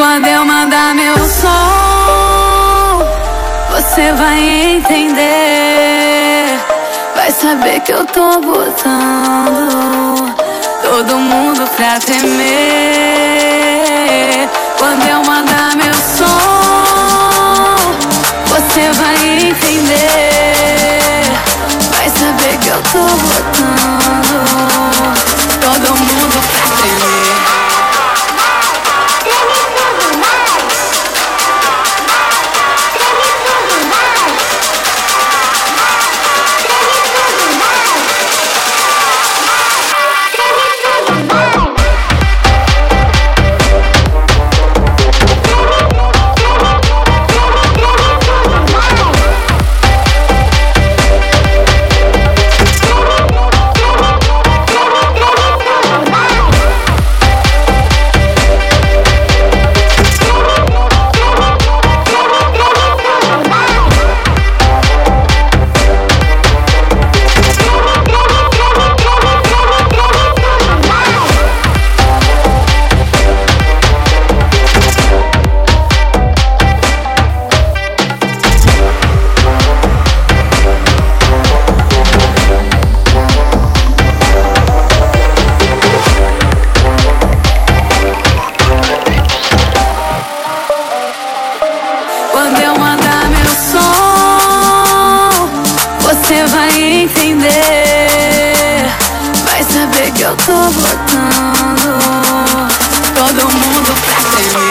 Quando eu mandar meu som, você vai entender. Vai saber que eu tô botando todo mundo pra tremer. Quando eu mandar meu som, você vai entender. Vai saber que eu tô botando você vai entender. Vai saber que eu tô voltando. todo mundo pra tremer.